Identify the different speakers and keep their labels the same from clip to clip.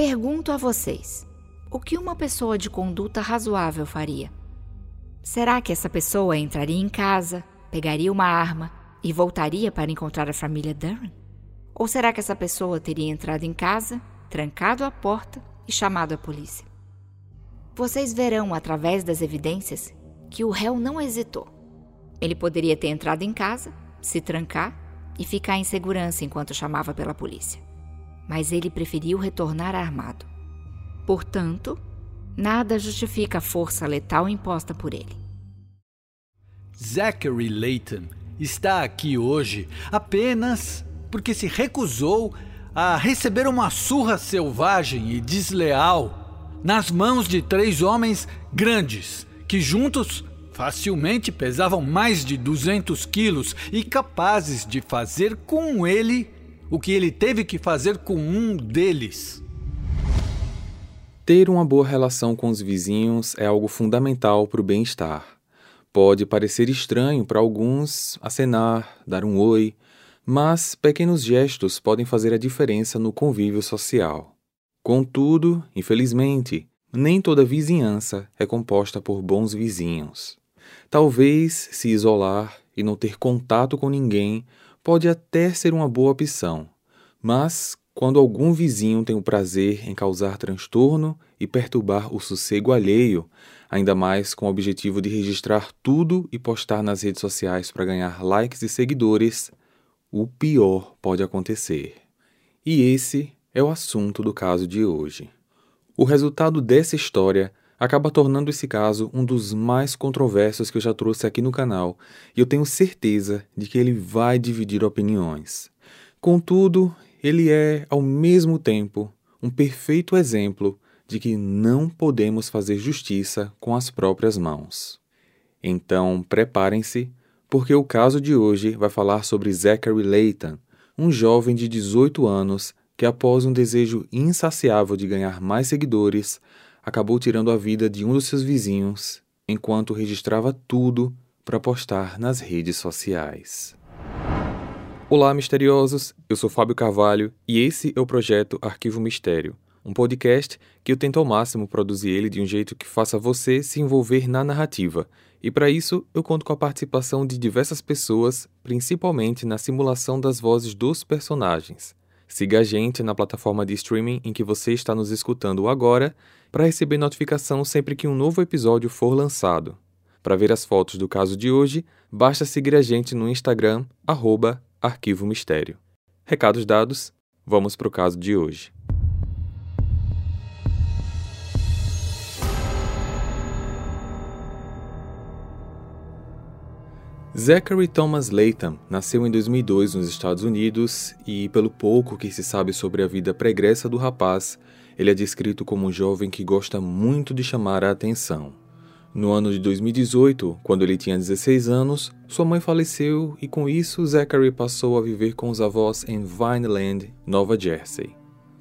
Speaker 1: Pergunto a vocês: o que uma pessoa de conduta razoável faria? Será que essa pessoa entraria em casa, pegaria uma arma e voltaria para encontrar a família Darren? Ou será que essa pessoa teria entrado em casa, trancado a porta e chamado a polícia? Vocês verão através das evidências que o réu não hesitou. Ele poderia ter entrado em casa, se trancar e ficar em segurança enquanto chamava pela polícia. Mas ele preferiu retornar armado. Portanto, nada justifica a força letal imposta por ele.
Speaker 2: Zachary Layton está aqui hoje apenas porque se recusou a receber uma surra selvagem e desleal nas mãos de três homens grandes que juntos facilmente pesavam mais de 200 quilos e capazes de fazer com ele o que ele teve que fazer com um deles.
Speaker 3: Ter uma boa relação com os vizinhos é algo fundamental para o bem-estar. Pode parecer estranho para alguns acenar, dar um oi, mas pequenos gestos podem fazer a diferença no convívio social. Contudo, infelizmente, nem toda vizinhança é composta por bons vizinhos. Talvez se isolar e não ter contato com ninguém pode até ser uma boa opção, mas quando algum vizinho tem o prazer em causar transtorno e perturbar o sossego alheio, ainda mais com o objetivo de registrar tudo e postar nas redes sociais para ganhar likes e seguidores, o pior pode acontecer. E esse é o assunto do caso de hoje. O resultado dessa história acaba tornando esse caso um dos mais controversos que eu já trouxe aqui no canal, e eu tenho certeza de que ele vai dividir opiniões. Contudo, ele é, ao mesmo tempo, um perfeito exemplo de que não podemos fazer justiça com as próprias mãos. Então, preparem-se, porque o caso de hoje vai falar sobre Zachary Layton, um jovem de 18 anos que, após um desejo insaciável de ganhar mais seguidores, acabou tirando a vida de um dos seus vizinhos enquanto registrava tudo para postar nas redes sociais. Olá, misteriosos! Eu sou Fábio Carvalho e esse é o projeto Arquivo Mistério, um podcast que eu tento ao máximo produzir ele de um jeito que faça você se envolver na narrativa. E para isso, eu conto com a participação de diversas pessoas, principalmente na simulação das vozes dos personagens. Siga a gente na plataforma de streaming em que você está nos escutando agora para receber notificação sempre que um novo episódio for lançado. Para ver as fotos do caso de hoje, basta seguir a gente no Instagram, arroba Arquivo Mistério. Recados dados, vamos para o caso de hoje. Zachary Thomas Layton nasceu em 2002 nos Estados Unidos e, pelo pouco que se sabe sobre a vida pregressa do rapaz, ele é descrito como um jovem que gosta muito de chamar a atenção. No ano de 2018, quando ele tinha 16 anos, sua mãe faleceu e com isso Zachary passou a viver com os avós em Vineland, Nova Jersey.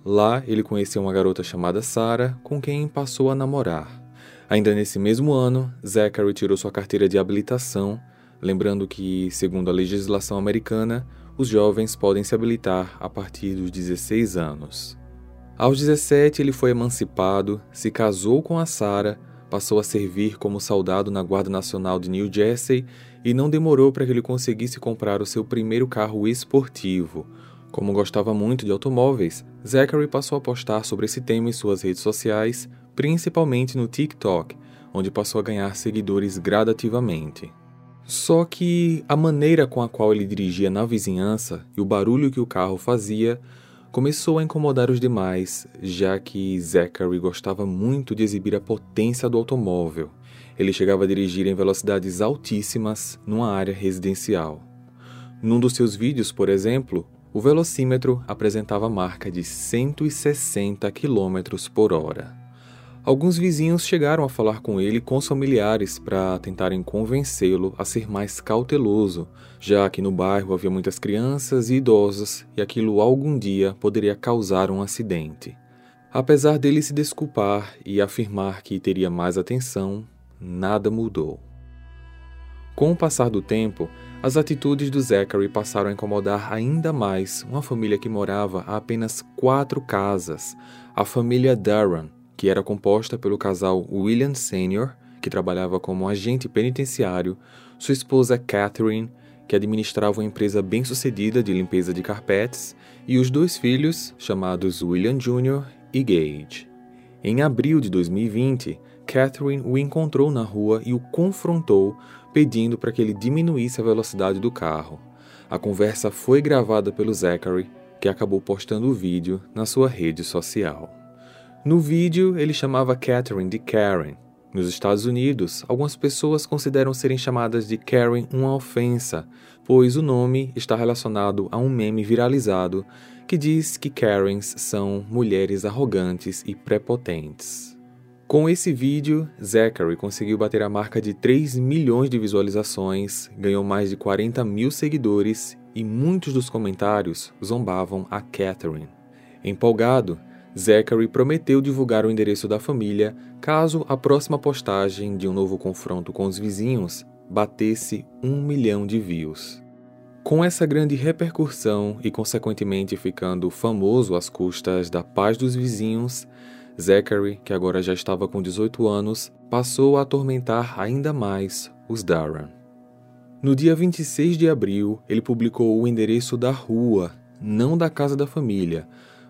Speaker 3: Lá, ele conheceu uma garota chamada Sarah, com quem passou a namorar. Ainda nesse mesmo ano, Zachary tirou sua carteira de habilitação Lembrando que, segundo a legislação americana, os jovens podem se habilitar a partir dos 16 anos. Aos 17, ele foi emancipado, se casou com a Sarah, passou a servir como soldado na Guarda Nacional de New Jersey e não demorou para que ele conseguisse comprar o seu primeiro carro esportivo. Como gostava muito de automóveis, Zachary passou a postar sobre esse tema em suas redes sociais, principalmente no TikTok, onde passou a ganhar seguidores gradativamente. Só que a maneira com a qual ele dirigia na vizinhança e o barulho que o carro fazia começou a incomodar os demais, já que Zachary gostava muito de exibir a potência do automóvel. Ele chegava a dirigir em velocidades altíssimas numa área residencial. Num dos seus vídeos, por exemplo, o velocímetro apresentava a marca de 160 km por hora. Alguns vizinhos chegaram a falar com ele com os familiares para tentarem convencê-lo a ser mais cauteloso, já que no bairro havia muitas crianças e idosos e aquilo algum dia poderia causar um acidente. Apesar dele se desculpar e afirmar que teria mais atenção, nada mudou. Com o passar do tempo, as atitudes do Zachary passaram a incomodar ainda mais uma família que morava a apenas quatro casas, a família Durham, que era composta pelo casal William Sr., que trabalhava como agente penitenciário, sua esposa Catherine, que administrava uma empresa bem-sucedida de limpeza de carpetes, e os dois filhos, chamados William Jr. e Gage. Em abril de 2020, Catherine o encontrou na rua e o confrontou, pedindo para que ele diminuísse a velocidade do carro. A conversa foi gravada pelo Zachary, que acabou postando o vídeo na sua rede social. No vídeo, ele chamava Catherine de Karen. Nos Estados Unidos, algumas pessoas consideram serem chamadas de Karen uma ofensa, pois o nome está relacionado a um meme viralizado que diz que Karens são mulheres arrogantes e prepotentes. Com esse vídeo, Zachary conseguiu bater a marca de 3 milhões de visualizações, ganhou mais de 40 mil seguidores e muitos dos comentários zombavam a Catherine. Empolgado, Zachary prometeu divulgar o endereço da família caso a próxima postagem de um novo confronto com os vizinhos batesse um milhão de views. Com essa grande repercussão e, consequentemente, ficando famoso às custas da paz dos vizinhos, Zachary, que agora já estava com 18 anos, passou a atormentar ainda mais os Darren. No dia 26 de abril, ele publicou o endereço da rua, não da casa da família,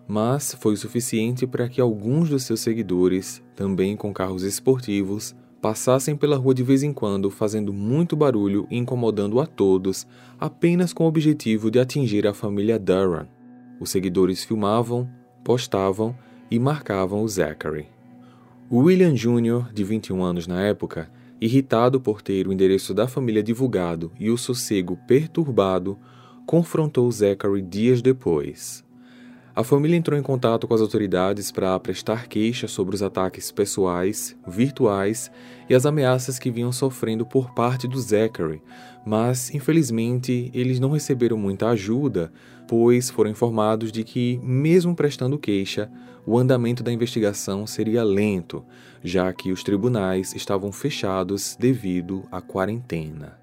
Speaker 3: mas foi suficiente para que alguns dos seus seguidores, também com carros esportivos, passassem pela rua de vez em quando, fazendo muito barulho e incomodando a todos, apenas com o objetivo de atingir a família Durham. Os seguidores filmavam, postavam e marcavam o Zachary. William Jr., de 21 anos na época, irritado por ter o endereço da família divulgado e o sossego perturbado, confrontou Zachary dias depois. A família entrou em contato com as autoridades para prestar queixa sobre os ataques pessoais, virtuais e as ameaças que vinham sofrendo por parte do Zachary, mas infelizmente eles não receberam muita ajuda, pois foram informados de que, mesmo prestando queixa, o andamento da investigação seria lento, já que os tribunais estavam fechados devido à quarentena.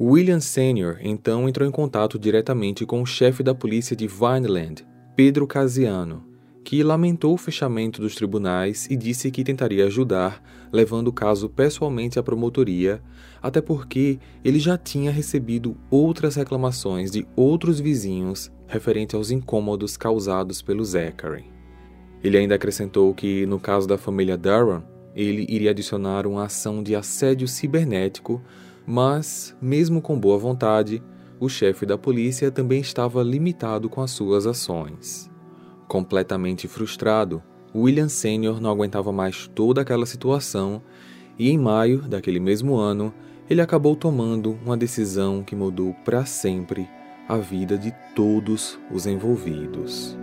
Speaker 3: William Sr. então entrou em contato diretamente com o chefe da polícia de Vineland, Pedro Casiano, que lamentou o fechamento dos tribunais e disse que tentaria ajudar, levando o caso pessoalmente à promotoria, até porque ele já tinha recebido outras reclamações de outros vizinhos referente aos incômodos causados pelo Zachary. Ele ainda acrescentou que, no caso da família Durham, ele iria adicionar uma ação de assédio cibernético, mas, mesmo com boa vontade, o chefe da polícia também estava limitado com as suas ações. Completamente frustrado, William Sr. não aguentava mais toda aquela situação e, em maio daquele mesmo ano, ele acabou tomando uma decisão que mudou para sempre a vida de todos os envolvidos.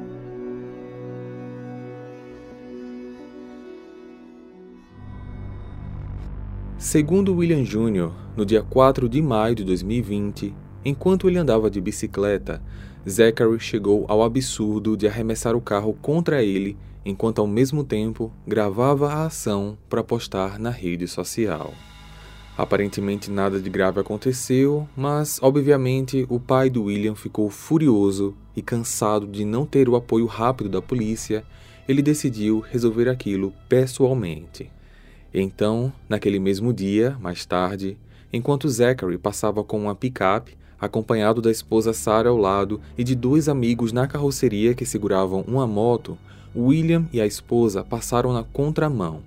Speaker 3: Segundo William Jr., no dia 4 de maio de 2020, Enquanto ele andava de bicicleta, Zachary chegou ao absurdo de arremessar o carro contra ele, enquanto ao mesmo tempo gravava a ação para postar na rede social. Aparentemente nada de grave aconteceu, mas obviamente o pai do William ficou furioso e cansado de não ter o apoio rápido da polícia, ele decidiu resolver aquilo pessoalmente. Então, naquele mesmo dia, mais tarde, enquanto Zachary passava com uma picape, acompanhado da esposa Sarah ao lado e de dois amigos na carroceria que seguravam uma moto, William e a esposa passaram na contramão.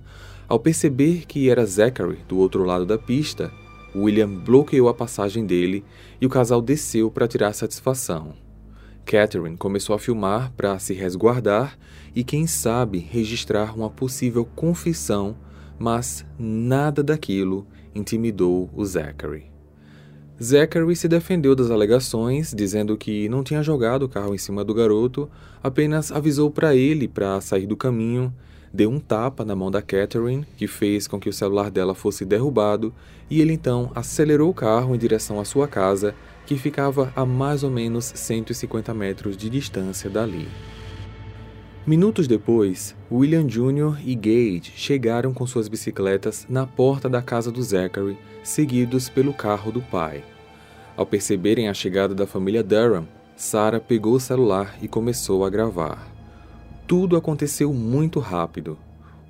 Speaker 3: Ao perceber que era Zachary do outro lado da pista, William bloqueou a passagem dele e o casal desceu para tirar satisfação. Catherine começou a filmar para se resguardar e, quem sabe, registrar uma possível confissão, mas nada daquilo intimidou o Zachary. Zachary se defendeu das alegações, dizendo que não tinha jogado o carro em cima do garoto, apenas avisou para ele para sair do caminho, deu um tapa na mão da Catherine, que fez com que o celular dela fosse derrubado, e ele então acelerou o carro em direção à sua casa, que ficava a mais ou menos 150 metros de distância dali. Minutos depois, William Jr. e Gage chegaram com suas bicicletas na porta da casa do Zachary, seguidos pelo carro do pai. Ao perceberem a chegada da família Durham, Sarah pegou o celular e começou a gravar. Tudo aconteceu muito rápido.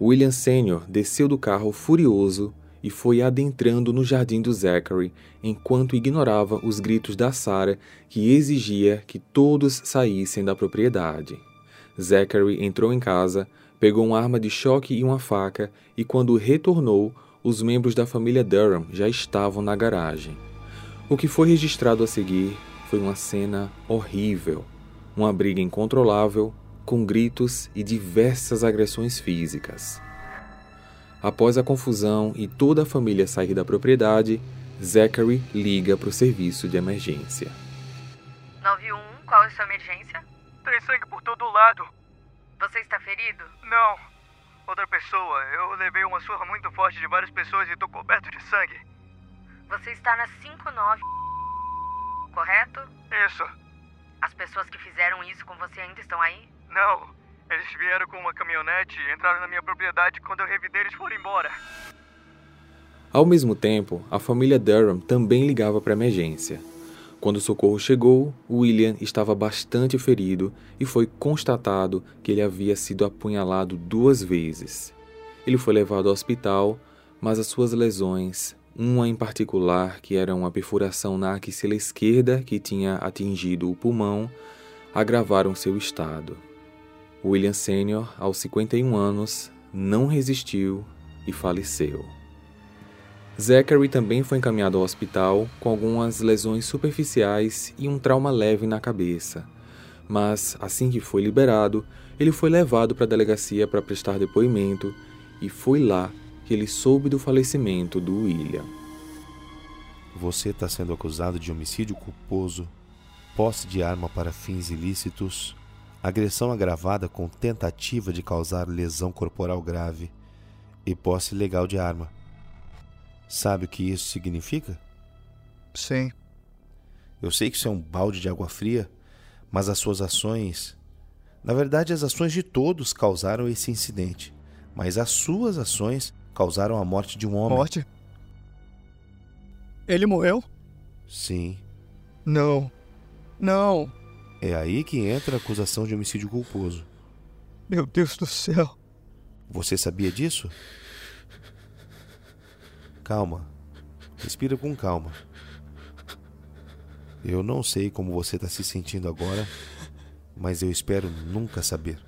Speaker 3: William Sr. desceu do carro furioso e foi adentrando no jardim do Zachary enquanto ignorava os gritos da Sarah que exigia que todos saíssem da propriedade. Zachary entrou em casa, pegou uma arma de choque e uma faca, e quando retornou, os membros da família Durham já estavam na garagem. O que foi registrado a seguir foi uma cena horrível, uma briga incontrolável, com gritos e diversas agressões físicas. Após a confusão e toda a família sair da propriedade, Zachary liga para o serviço de emergência.
Speaker 4: 91, qual é a sua emergência?
Speaker 5: Tem sangue por todo lado.
Speaker 4: Você está ferido?
Speaker 5: Não. Outra pessoa. Eu levei uma surra muito forte de várias pessoas e tô coberto de sangue.
Speaker 4: Você está na 59, correto?
Speaker 5: Isso.
Speaker 4: As pessoas que fizeram isso com você ainda estão aí?
Speaker 5: Não. Eles vieram com uma caminhonete e entraram na minha propriedade quando eu revidei eles foram embora.
Speaker 3: Ao mesmo tempo, a família Durham também ligava para emergência. Quando o socorro chegou, William estava bastante ferido e foi constatado que ele havia sido apunhalado duas vezes. Ele foi levado ao hospital, mas as suas lesões, uma em particular, que era uma perfuração na axila esquerda que tinha atingido o pulmão, agravaram seu estado. William Sr., aos 51 anos, não resistiu e faleceu. Zachary também foi encaminhado ao hospital com algumas lesões superficiais e um trauma leve na cabeça. Mas, assim que foi liberado, ele foi levado para a delegacia para prestar depoimento e foi lá que ele soube do falecimento do William.
Speaker 6: Você está sendo acusado de homicídio culposo, posse de arma para fins ilícitos, agressão agravada com tentativa de causar lesão corporal grave e posse ilegal de arma. Sabe o que isso significa?
Speaker 5: Sim.
Speaker 6: Eu sei que isso é um balde de água fria, mas as suas ações. Na verdade, as ações de todos causaram esse incidente, mas as suas ações causaram a morte de um homem.
Speaker 5: Morte? Ele morreu?
Speaker 6: Sim.
Speaker 5: Não. Não.
Speaker 6: É aí que entra a acusação de homicídio culposo.
Speaker 5: Meu Deus do céu.
Speaker 6: Você sabia disso? Calma. Respira com calma. Eu não sei como você está se sentindo agora, mas eu espero nunca saber.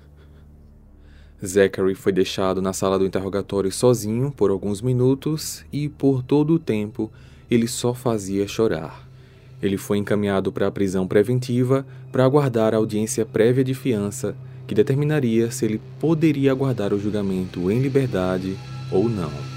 Speaker 3: Zachary foi deixado na sala do interrogatório sozinho por alguns minutos e, por todo o tempo, ele só fazia chorar. Ele foi encaminhado para a prisão preventiva para aguardar a audiência prévia de fiança, que determinaria se ele poderia aguardar o julgamento em liberdade ou não.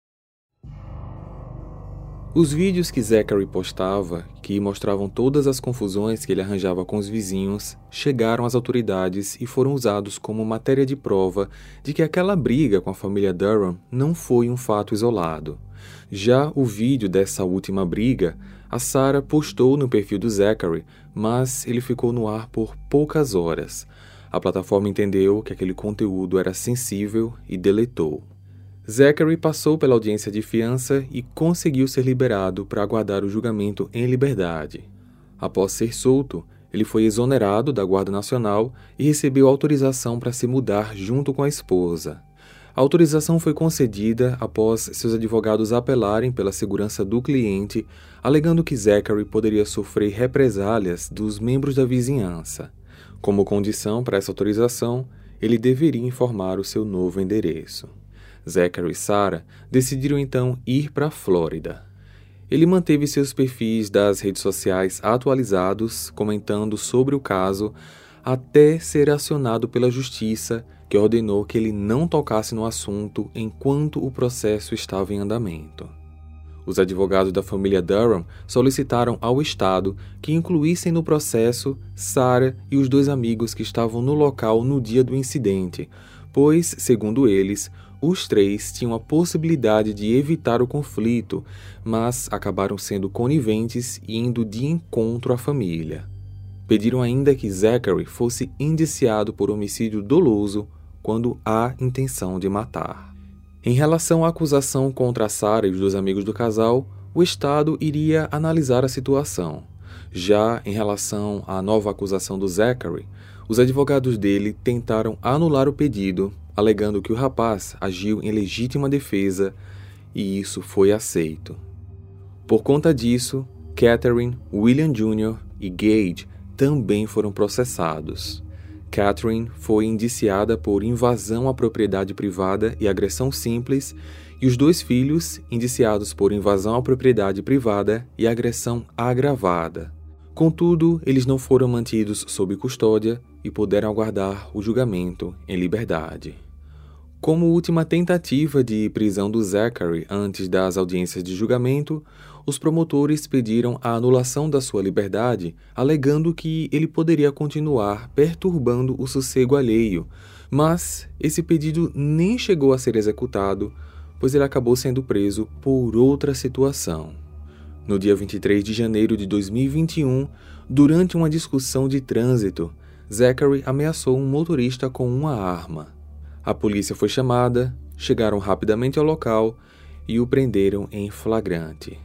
Speaker 3: Os vídeos que Zachary postava, que mostravam todas as confusões que ele arranjava com os vizinhos, chegaram às autoridades e foram usados como matéria de prova de que aquela briga com a família Durham não foi um fato isolado. Já o vídeo dessa última briga, a Sarah postou no perfil do Zachary, mas ele ficou no ar por poucas horas. A plataforma entendeu que aquele conteúdo era sensível e deletou. Zachary passou pela audiência de fiança e conseguiu ser liberado para aguardar o julgamento em liberdade. Após ser solto, ele foi exonerado da Guarda Nacional e recebeu autorização para se mudar junto com a esposa. A autorização foi concedida após seus advogados apelarem pela segurança do cliente, alegando que Zachary poderia sofrer represálias dos membros da vizinhança. Como condição para essa autorização, ele deveria informar o seu novo endereço. Zachary e Sarah decidiram então ir para a Flórida. Ele manteve seus perfis das redes sociais atualizados, comentando sobre o caso, até ser acionado pela justiça, que ordenou que ele não tocasse no assunto enquanto o processo estava em andamento. Os advogados da família Durham solicitaram ao Estado que incluíssem no processo Sarah e os dois amigos que estavam no local no dia do incidente, pois, segundo eles, os três tinham a possibilidade de evitar o conflito, mas acabaram sendo coniventes e indo de encontro à família. Pediram ainda que Zachary fosse indiciado por homicídio doloso quando há intenção de matar. Em relação à acusação contra Sarah e os dois amigos do casal, o Estado iria analisar a situação. Já em relação à nova acusação do Zachary, os advogados dele tentaram anular o pedido alegando que o rapaz agiu em legítima defesa e isso foi aceito. Por conta disso, Catherine, William Jr. e Gage também foram processados. Catherine foi indiciada por invasão à propriedade privada e agressão simples, e os dois filhos indiciados por invasão à propriedade privada e agressão agravada. Contudo, eles não foram mantidos sob custódia e puderam aguardar o julgamento em liberdade. Como última tentativa de prisão do Zachary antes das audiências de julgamento, os promotores pediram a anulação da sua liberdade, alegando que ele poderia continuar perturbando o sossego alheio, mas esse pedido nem chegou a ser executado, pois ele acabou sendo preso por outra situação. No dia 23 de janeiro de 2021, durante uma discussão de trânsito, Zachary ameaçou um motorista com uma arma. A polícia foi chamada, chegaram rapidamente ao local e o prenderam em flagrante.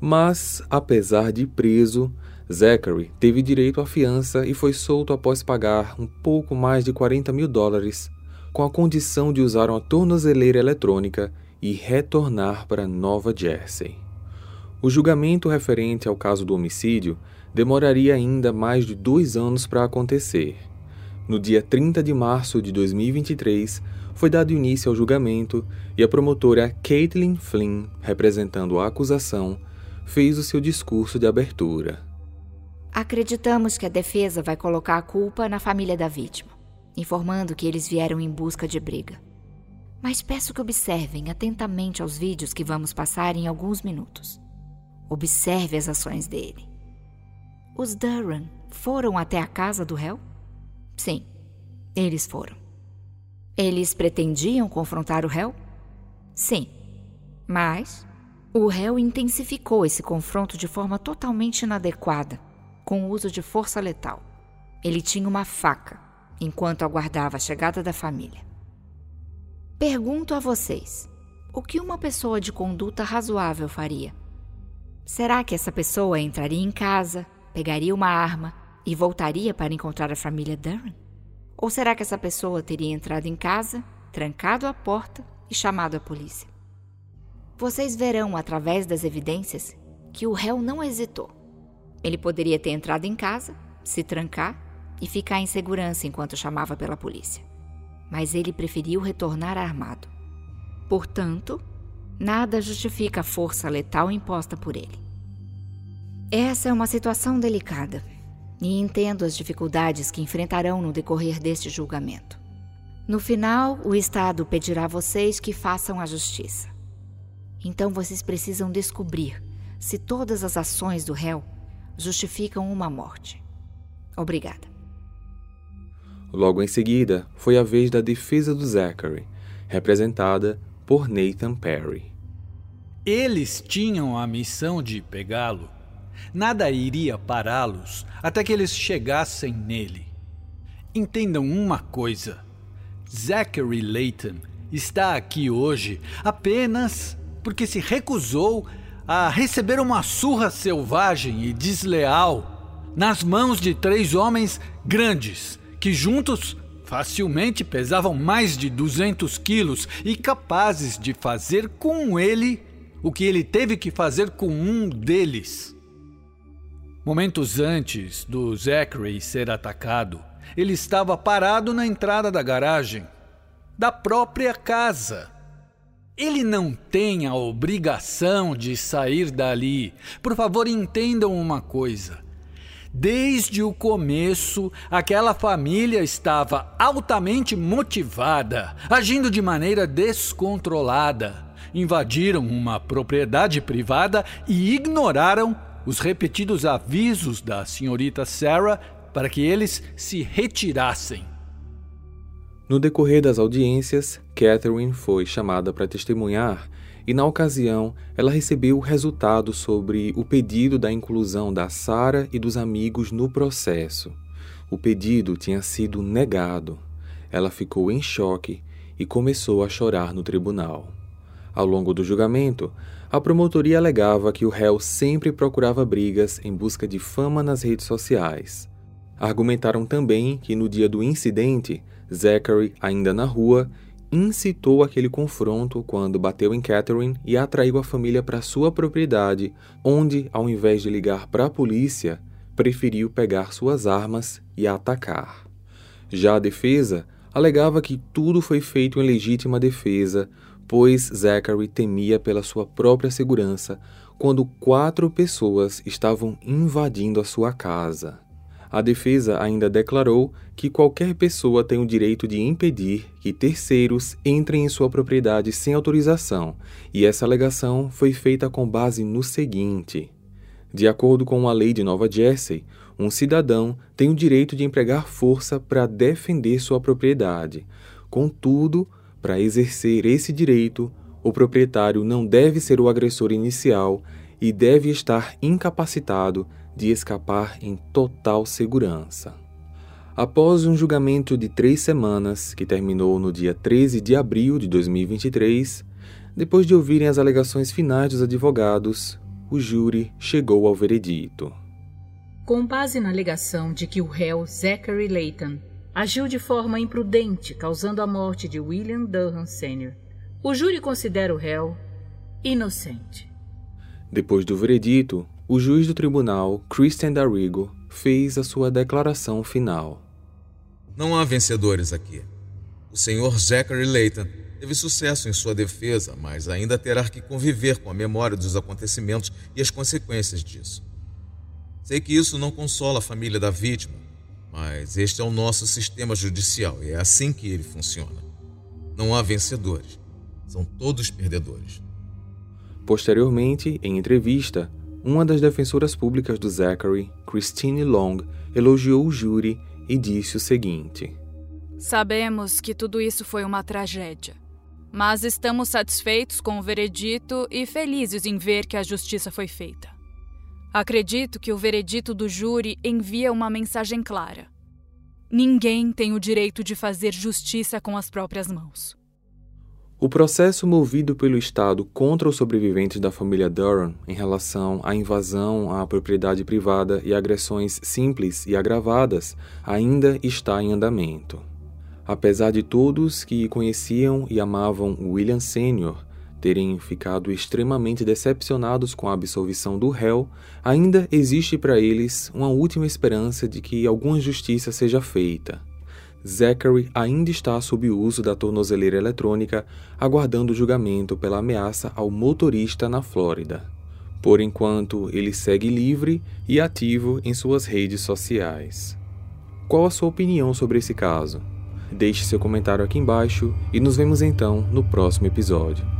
Speaker 3: Mas, apesar de preso, Zachary teve direito à fiança e foi solto após pagar um pouco mais de 40 mil dólares, com a condição de usar uma tornozeleira eletrônica e retornar para Nova Jersey. O julgamento referente ao caso do homicídio demoraria ainda mais de dois anos para acontecer. No dia 30 de março de 2023, foi dado início ao julgamento e a promotora Caitlin Flynn, representando a acusação, fez o seu discurso de abertura.
Speaker 1: Acreditamos que a defesa vai colocar a culpa na família da vítima, informando que eles vieram em busca de briga. Mas peço que observem atentamente aos vídeos que vamos passar em alguns minutos. Observe as ações dele. Os Durham foram até a casa do réu? Sim, eles foram. Eles pretendiam confrontar o réu? Sim, mas o réu intensificou esse confronto de forma totalmente inadequada, com o uso de força letal. Ele tinha uma faca enquanto aguardava a chegada da família. Pergunto a vocês: o que uma pessoa de conduta razoável faria? Será que essa pessoa entraria em casa, pegaria uma arma e voltaria para encontrar a família Darren? Ou será que essa pessoa teria entrado em casa, trancado a porta e chamado a polícia? Vocês verão através das evidências que o réu não hesitou. Ele poderia ter entrado em casa, se trancar e ficar em segurança enquanto chamava pela polícia. Mas ele preferiu retornar armado. Portanto, nada justifica a força letal imposta por ele. Essa é uma situação delicada e entendo as dificuldades que enfrentarão no decorrer deste julgamento. No final, o Estado pedirá a vocês que façam a justiça. Então vocês precisam descobrir se todas as ações do réu justificam uma morte. Obrigada.
Speaker 3: Logo em seguida, foi a vez da defesa do Zachary, representada por Nathan Perry.
Speaker 2: Eles tinham a missão de pegá-lo Nada iria pará-los até que eles chegassem nele. Entendam uma coisa: Zachary Layton está aqui hoje apenas porque se recusou a receber uma surra selvagem e desleal nas mãos de três homens grandes que juntos facilmente pesavam mais de 200 quilos e capazes de fazer com ele o que ele teve que fazer com um deles. Momentos antes do Zachary ser atacado, ele estava parado na entrada da garagem da própria casa. Ele não tem a obrigação de sair dali. Por favor, entendam uma coisa. Desde o começo, aquela família estava altamente motivada, agindo de maneira descontrolada. Invadiram uma propriedade privada e ignoraram os repetidos avisos da senhorita Sarah para que eles se retirassem.
Speaker 3: No decorrer das audiências, Catherine foi chamada para testemunhar e, na ocasião, ela recebeu o resultado sobre o pedido da inclusão da Sara e dos amigos no processo. O pedido tinha sido negado. Ela ficou em choque e começou a chorar no tribunal. Ao longo do julgamento, a promotoria alegava que o réu sempre procurava brigas em busca de fama nas redes sociais. Argumentaram também que no dia do incidente, Zachary, ainda na rua, incitou aquele confronto quando bateu em Catherine e atraiu a família para sua propriedade, onde, ao invés de ligar para a polícia, preferiu pegar suas armas e atacar. Já a defesa alegava que tudo foi feito em legítima defesa, pois Zachary temia pela sua própria segurança quando quatro pessoas estavam invadindo a sua casa. A defesa ainda declarou que qualquer pessoa tem o direito de impedir que terceiros entrem em sua propriedade sem autorização, e essa alegação foi feita com base no seguinte: de acordo com a lei de Nova Jersey, um cidadão tem o direito de empregar força para defender sua propriedade. Contudo, para exercer esse direito, o proprietário não deve ser o agressor inicial e deve estar incapacitado de escapar em total segurança. Após um julgamento de três semanas, que terminou no dia 13 de abril de 2023, depois de ouvirem as alegações finais dos advogados, o júri chegou ao veredito.
Speaker 7: Com base na alegação de que o réu Zachary Layton agiu de forma imprudente, causando a morte de William Durham Sr., o júri considera o réu inocente.
Speaker 3: Depois do veredito, o juiz do tribunal, Christian Darrigo, fez a sua declaração final.
Speaker 8: Não há vencedores aqui. O senhor Zachary Layton teve sucesso em sua defesa, mas ainda terá que conviver com a memória dos acontecimentos e as consequências disso. Sei que isso não consola a família da vítima, mas este é o nosso sistema judicial e é assim que ele funciona. Não há vencedores, são todos perdedores.
Speaker 3: Posteriormente, em entrevista, uma das defensoras públicas do Zachary, Christine Long, elogiou o júri e disse o seguinte:
Speaker 9: Sabemos que tudo isso foi uma tragédia, mas estamos satisfeitos com o veredito e felizes em ver que a justiça foi feita. Acredito que o veredito do júri envia uma mensagem clara. Ninguém tem o direito de fazer justiça com as próprias mãos.
Speaker 3: O processo movido pelo Estado contra os sobreviventes da família Durham em relação à invasão à propriedade privada e agressões simples e agravadas ainda está em andamento. Apesar de todos que conheciam e amavam William Sr. terem ficado extremamente decepcionados com a absolvição do réu, ainda existe para eles uma última esperança de que alguma justiça seja feita. Zachary ainda está sob o uso da tornozeleira eletrônica, aguardando julgamento pela ameaça ao motorista na Flórida. Por enquanto, ele segue livre e ativo em suas redes sociais. Qual a sua opinião sobre esse caso? Deixe seu comentário aqui embaixo e nos vemos então no próximo episódio.